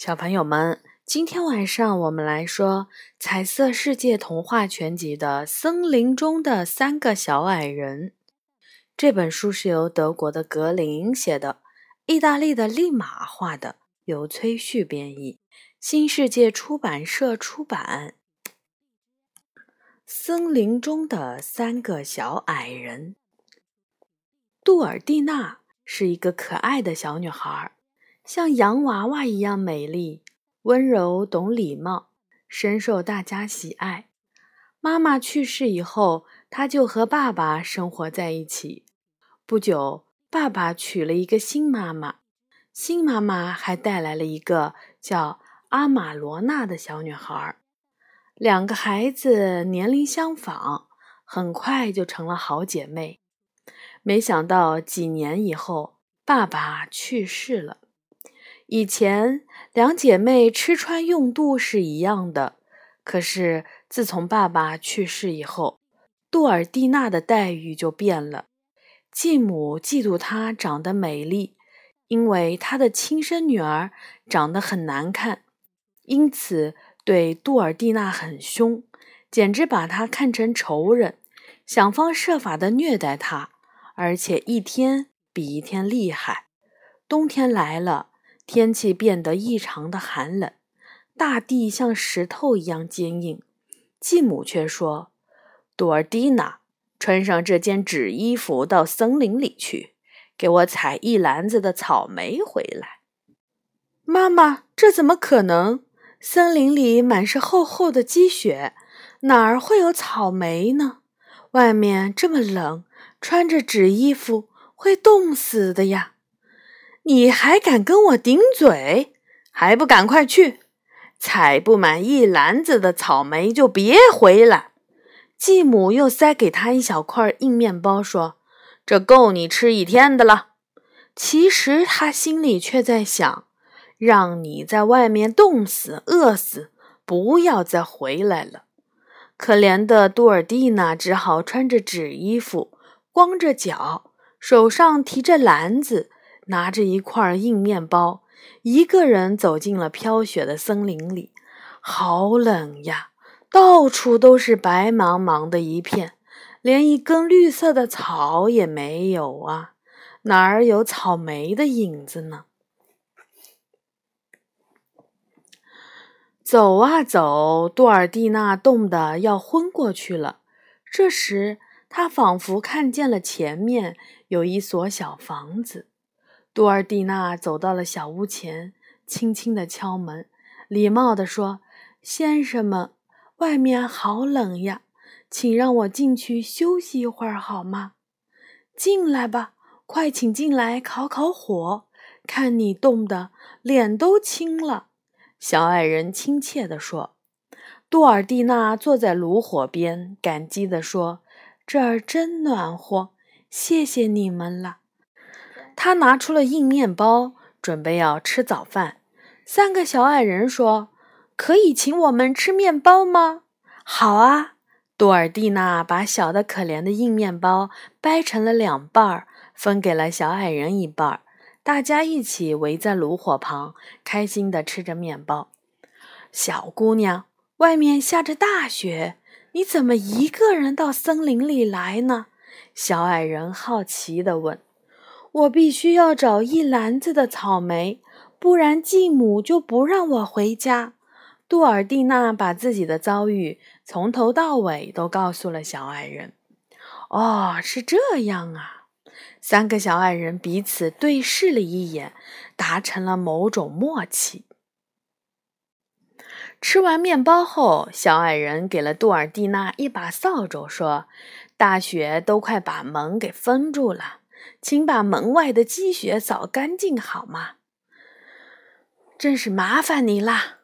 小朋友们，今天晚上我们来说《彩色世界童话全集》的《森林中的三个小矮人》。这本书是由德国的格林写的，意大利的利马画的，由崔旭编译，新世界出版社出版。森林中的三个小矮人。杜尔蒂娜是一个可爱的小女孩。像洋娃娃一样美丽、温柔、懂礼貌，深受大家喜爱。妈妈去世以后，她就和爸爸生活在一起。不久，爸爸娶了一个新妈妈，新妈妈还带来了一个叫阿玛罗娜的小女孩。两个孩子年龄相仿，很快就成了好姐妹。没想到几年以后，爸爸去世了。以前两姐妹吃穿用度是一样的，可是自从爸爸去世以后，杜尔蒂娜的待遇就变了。继母嫉妒她长得美丽，因为她的亲生女儿长得很难看，因此对杜尔蒂娜很凶，简直把她看成仇人，想方设法的虐待她，而且一天比一天厉害。冬天来了。天气变得异常的寒冷，大地像石头一样坚硬。继母却说：“朵尔蒂娜，穿上这件纸衣服到森林里去，给我采一篮子的草莓回来。”妈妈，这怎么可能？森林里满是厚厚的积雪，哪儿会有草莓呢？外面这么冷，穿着纸衣服会冻死的呀！你还敢跟我顶嘴？还不赶快去采不满一篮子的草莓就别回来！继母又塞给他一小块硬面包，说：“这够你吃一天的了。”其实他心里却在想：让你在外面冻死、饿死，不要再回来了。可怜的杜尔蒂娜只好穿着纸衣服，光着脚，手上提着篮子。拿着一块硬面包，一个人走进了飘雪的森林里。好冷呀！到处都是白茫茫的一片，连一根绿色的草也没有啊！哪儿有草莓的影子呢？走啊走，杜尔蒂娜冻得要昏过去了。这时，她仿佛看见了前面有一所小房子。杜尔蒂娜走到了小屋前，轻轻地敲门，礼貌地说：“先生们，外面好冷呀，请让我进去休息一会儿好吗？”“进来吧，快请进来烤烤火。看你冻得脸都青了。”小矮人亲切地说。杜尔蒂娜坐在炉火边，感激地说：“这儿真暖和，谢谢你们了。”他拿出了硬面包，准备要吃早饭。三个小矮人说：“可以请我们吃面包吗？”“好啊！”杜尔蒂娜把小的可怜的硬面包掰成了两半儿，分给了小矮人一半儿。大家一起围在炉火旁，开心地吃着面包。小姑娘，外面下着大雪，你怎么一个人到森林里来呢？小矮人好奇地问。我必须要找一篮子的草莓，不然继母就不让我回家。杜尔蒂娜把自己的遭遇从头到尾都告诉了小矮人。哦，是这样啊！三个小矮人彼此对视了一眼，达成了某种默契。吃完面包后，小矮人给了杜尔蒂娜一把扫帚，说：“大雪都快把门给封住了。”请把门外的积雪扫干净好吗？真是麻烦你啦！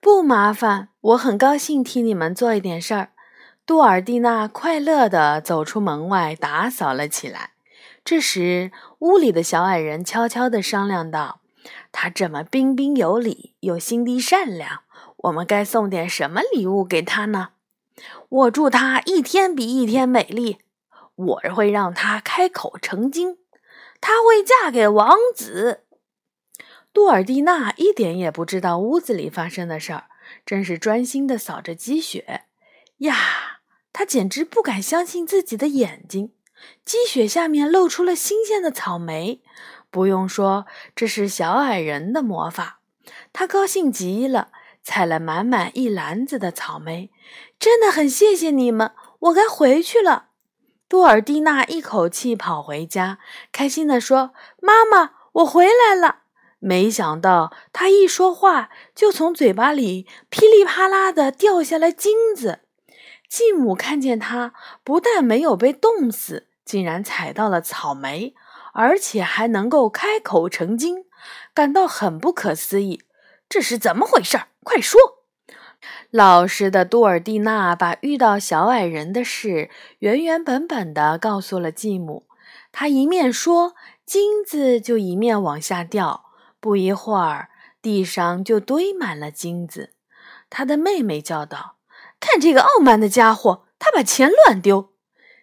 不麻烦，我很高兴替你们做一点事儿。杜尔蒂娜快乐地走出门外，打扫了起来。这时，屋里的小矮人悄悄地商量道：“他这么彬彬有礼，又心地善良，我们该送点什么礼物给他呢？”我祝他一天比一天美丽。我会让她开口成精，她会嫁给王子。杜尔蒂娜一点也不知道屋子里发生的事儿，正是专心的扫着积雪。呀，她简直不敢相信自己的眼睛，积雪下面露出了新鲜的草莓。不用说，这是小矮人的魔法。她高兴极了，采了满满一篮子的草莓。真的很谢谢你们，我该回去了。杜尔蒂娜一口气跑回家，开心地说：“妈妈，我回来了。”没想到，她一说话，就从嘴巴里噼里啪啦地掉下来金子。继母看见她，不但没有被冻死，竟然采到了草莓，而且还能够开口成金，感到很不可思议。这是怎么回事？快说！老实的杜尔蒂娜把遇到小矮人的事原原本本的告诉了继母。她一面说，金子就一面往下掉。不一会儿，地上就堆满了金子。她的妹妹叫道：“看这个傲慢的家伙，他把钱乱丢。”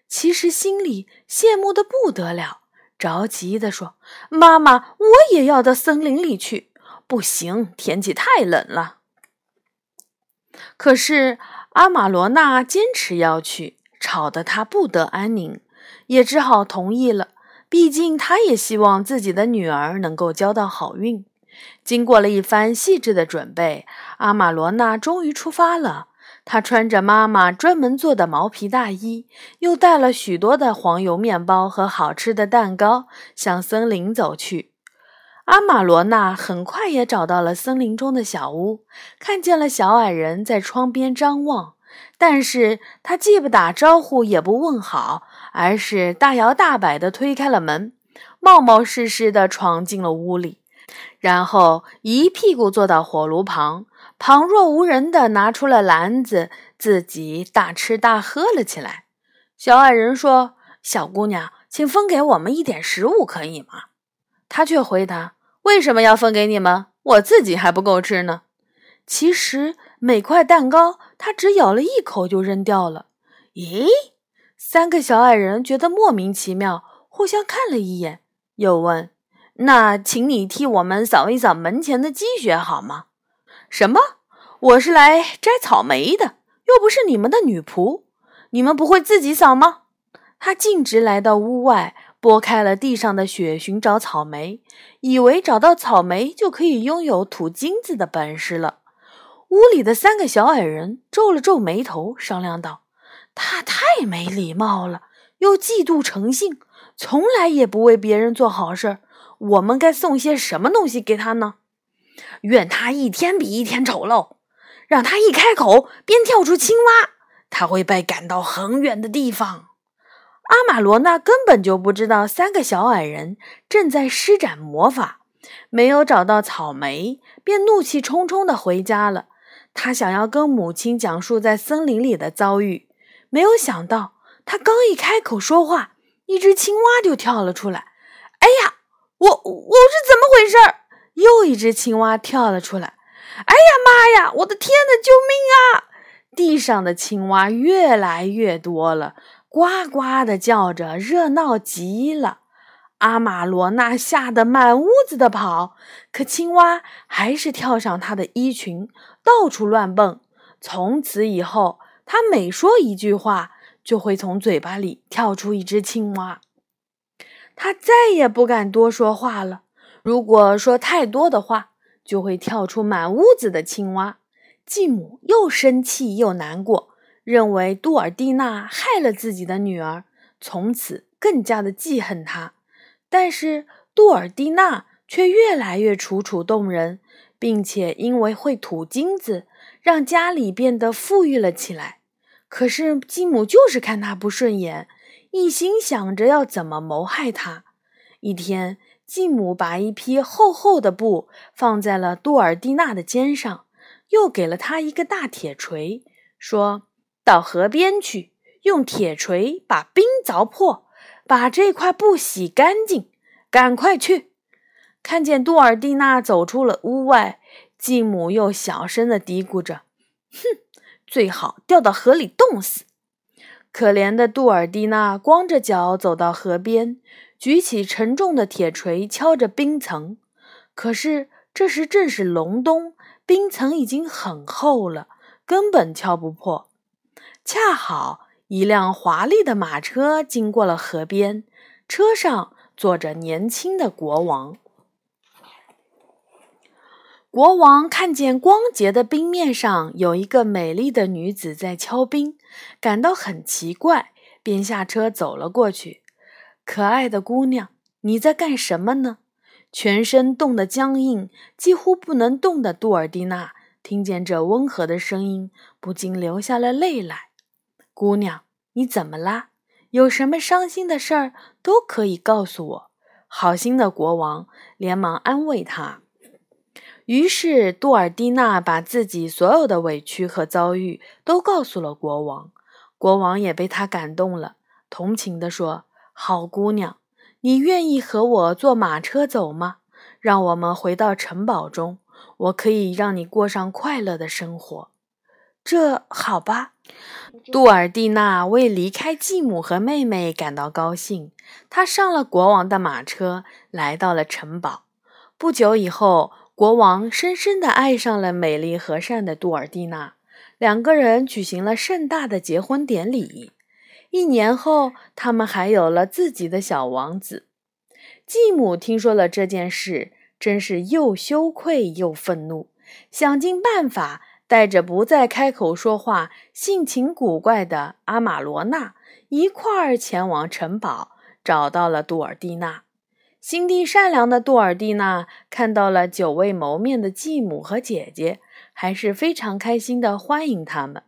其实心里羡慕的不得了，着急的说：“妈妈，我也要到森林里去。”不行，天气太冷了。可是阿玛罗娜坚持要去，吵得他不得安宁，也只好同意了。毕竟他也希望自己的女儿能够交到好运。经过了一番细致的准备，阿玛罗娜终于出发了。她穿着妈妈专门做的毛皮大衣，又带了许多的黄油面包和好吃的蛋糕，向森林走去。阿玛罗娜很快也找到了森林中的小屋，看见了小矮人在窗边张望，但是他既不打招呼，也不问好，而是大摇大摆地推开了门，冒冒失失地闯进了屋里，然后一屁股坐到火炉旁，旁若无人地拿出了篮子，自己大吃大喝了起来。小矮人说：“小姑娘，请分给我们一点食物，可以吗？”他却回答。为什么要分给你们？我自己还不够吃呢。其实每块蛋糕，他只咬了一口就扔掉了。咦，三个小矮人觉得莫名其妙，互相看了一眼，又问：“那请你替我们扫一扫门前的积雪好吗？”什么？我是来摘草莓的，又不是你们的女仆。你们不会自己扫吗？他径直来到屋外。拨开了地上的雪，寻找草莓，以为找到草莓就可以拥有吐金子的本事了。屋里的三个小矮人皱了皱眉头，商量道：“他太没礼貌了，又嫉妒成性，从来也不为别人做好事。我们该送些什么东西给他呢？愿他一天比一天丑陋，让他一开口便跳出青蛙，他会被赶到很远的地方。”阿玛罗娜根本就不知道三个小矮人正在施展魔法，没有找到草莓，便怒气冲冲地回家了。他想要跟母亲讲述在森林里的遭遇，没有想到他刚一开口说话，一只青蛙就跳了出来。“哎呀，我我是怎么回事？”又一只青蛙跳了出来。“哎呀妈呀，我的天哪，救命啊！”地上的青蛙越来越多了。呱呱的叫着，热闹极了。阿玛罗娜吓得满屋子的跑，可青蛙还是跳上她的衣裙，到处乱蹦。从此以后，他每说一句话，就会从嘴巴里跳出一只青蛙。他再也不敢多说话了。如果说太多的话，就会跳出满屋子的青蛙。继母又生气又难过。认为杜尔蒂娜害了自己的女儿，从此更加的记恨她。但是杜尔蒂娜却越来越楚楚动人，并且因为会吐金子，让家里变得富裕了起来。可是继母就是看她不顺眼，一心想着要怎么谋害她。一天，继母把一批厚厚的布放在了杜尔蒂娜的肩上，又给了她一个大铁锤，说。到河边去，用铁锤把冰凿破，把这块布洗干净。赶快去！看见杜尔蒂娜走出了屋外，继母又小声的嘀咕着：“哼，最好掉到河里冻死。”可怜的杜尔蒂娜光着脚走到河边，举起沉重的铁锤敲着冰层。可是这时正是隆冬，冰层已经很厚了，根本敲不破。恰好一辆华丽的马车经过了河边，车上坐着年轻的国王。国王看见光洁的冰面上有一个美丽的女子在敲冰，感到很奇怪，便下车走了过去。可爱的姑娘，你在干什么呢？全身冻得僵硬，几乎不能动的杜尔蒂娜听见这温和的声音，不禁流下了泪来。姑娘，你怎么啦？有什么伤心的事儿都可以告诉我。好心的国王连忙安慰她。于是，杜尔蒂娜把自己所有的委屈和遭遇都告诉了国王。国王也被她感动了，同情地说：“好姑娘，你愿意和我坐马车走吗？让我们回到城堡中，我可以让你过上快乐的生活。”这好吧。杜尔蒂娜为离开继母和妹妹感到高兴，她上了国王的马车，来到了城堡。不久以后。国王深深地爱上了美丽和善的杜尔蒂娜，两个人举行了盛大的结婚典礼。一年后，他们还有了自己的小王子。继母听说了这件事，真是又羞愧又愤怒，想尽办法带着不再开口说话、性情古怪的阿玛罗娜一块儿前往城堡，找到了杜尔蒂娜。心地善良的杜尔蒂娜看到了久未谋面的继母和姐姐，还是非常开心的欢迎他们。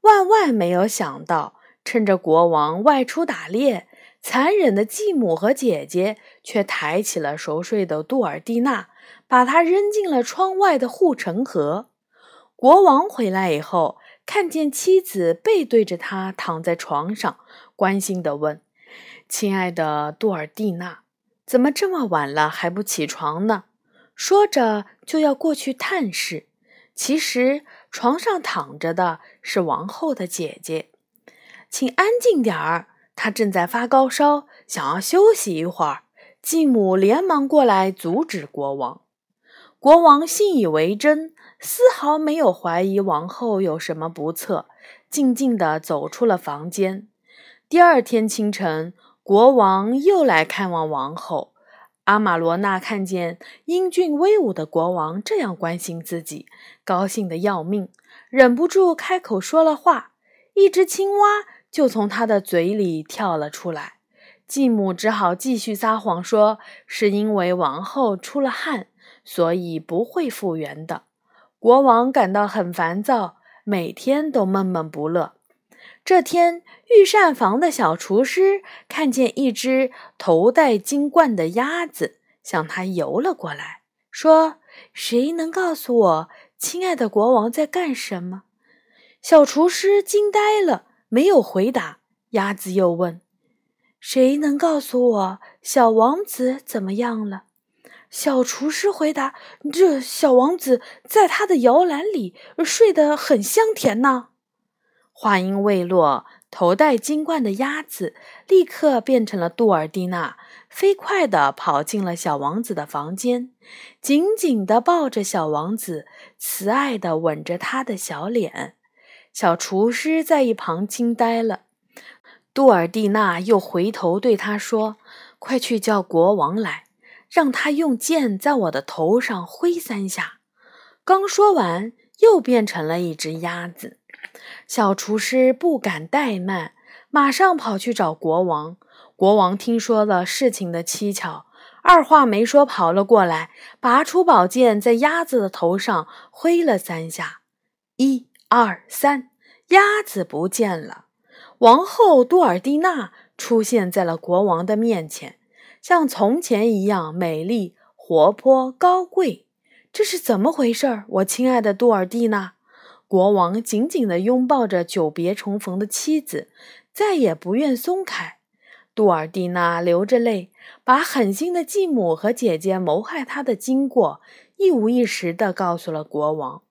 万万没有想到，趁着国王外出打猎，残忍的继母和姐姐却抬起了熟睡的杜尔蒂娜，把她扔进了窗外的护城河。国王回来以后，看见妻子背对着他躺在床上，关心地问：“亲爱的杜尔蒂娜。”怎么这么晚了还不起床呢？说着就要过去探视。其实床上躺着的是王后的姐姐，请安静点儿，她正在发高烧，想要休息一会儿。继母连忙过来阻止国王。国王信以为真，丝毫没有怀疑王后有什么不测，静静地走出了房间。第二天清晨。国王又来看望王后阿玛罗娜，看见英俊威武的国王这样关心自己，高兴得要命，忍不住开口说了话。一只青蛙就从他的嘴里跳了出来。继母只好继续撒谎，说是因为王后出了汗，所以不会复原的。国王感到很烦躁，每天都闷闷不乐。这天，御膳房的小厨师看见一只头戴金冠的鸭子向他游了过来，说：“谁能告诉我，亲爱的国王在干什么？”小厨师惊呆了，没有回答。鸭子又问：“谁能告诉我，小王子怎么样了？”小厨师回答：“这小王子在他的摇篮里睡得很香甜呢。”话音未落，头戴金冠的鸭子立刻变成了杜尔蒂娜，飞快地跑进了小王子的房间，紧紧地抱着小王子，慈爱地吻着他的小脸。小厨师在一旁惊呆了。杜尔蒂娜又回头对他说：“快去叫国王来，让他用剑在我的头上挥三下。”刚说完，又变成了一只鸭子。小厨师不敢怠慢，马上跑去找国王。国王听说了事情的蹊跷，二话没说跑了过来，拔出宝剑，在鸭子的头上挥了三下。一、二、三，鸭子不见了。王后多尔蒂娜出现在了国王的面前，像从前一样美丽、活泼、高贵。这是怎么回事儿？我亲爱的杜尔蒂娜。国王紧紧地拥抱着久别重逢的妻子，再也不愿松开。杜尔蒂娜流着泪，把狠心的继母和姐姐谋害她的经过一五一十地告诉了国王。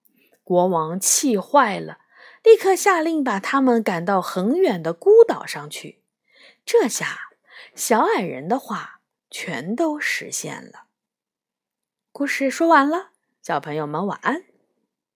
国王气坏了，立刻下令把他们赶到很远的孤岛上去。这下，小矮人的话全都实现了。故事说完了，小朋友们晚安。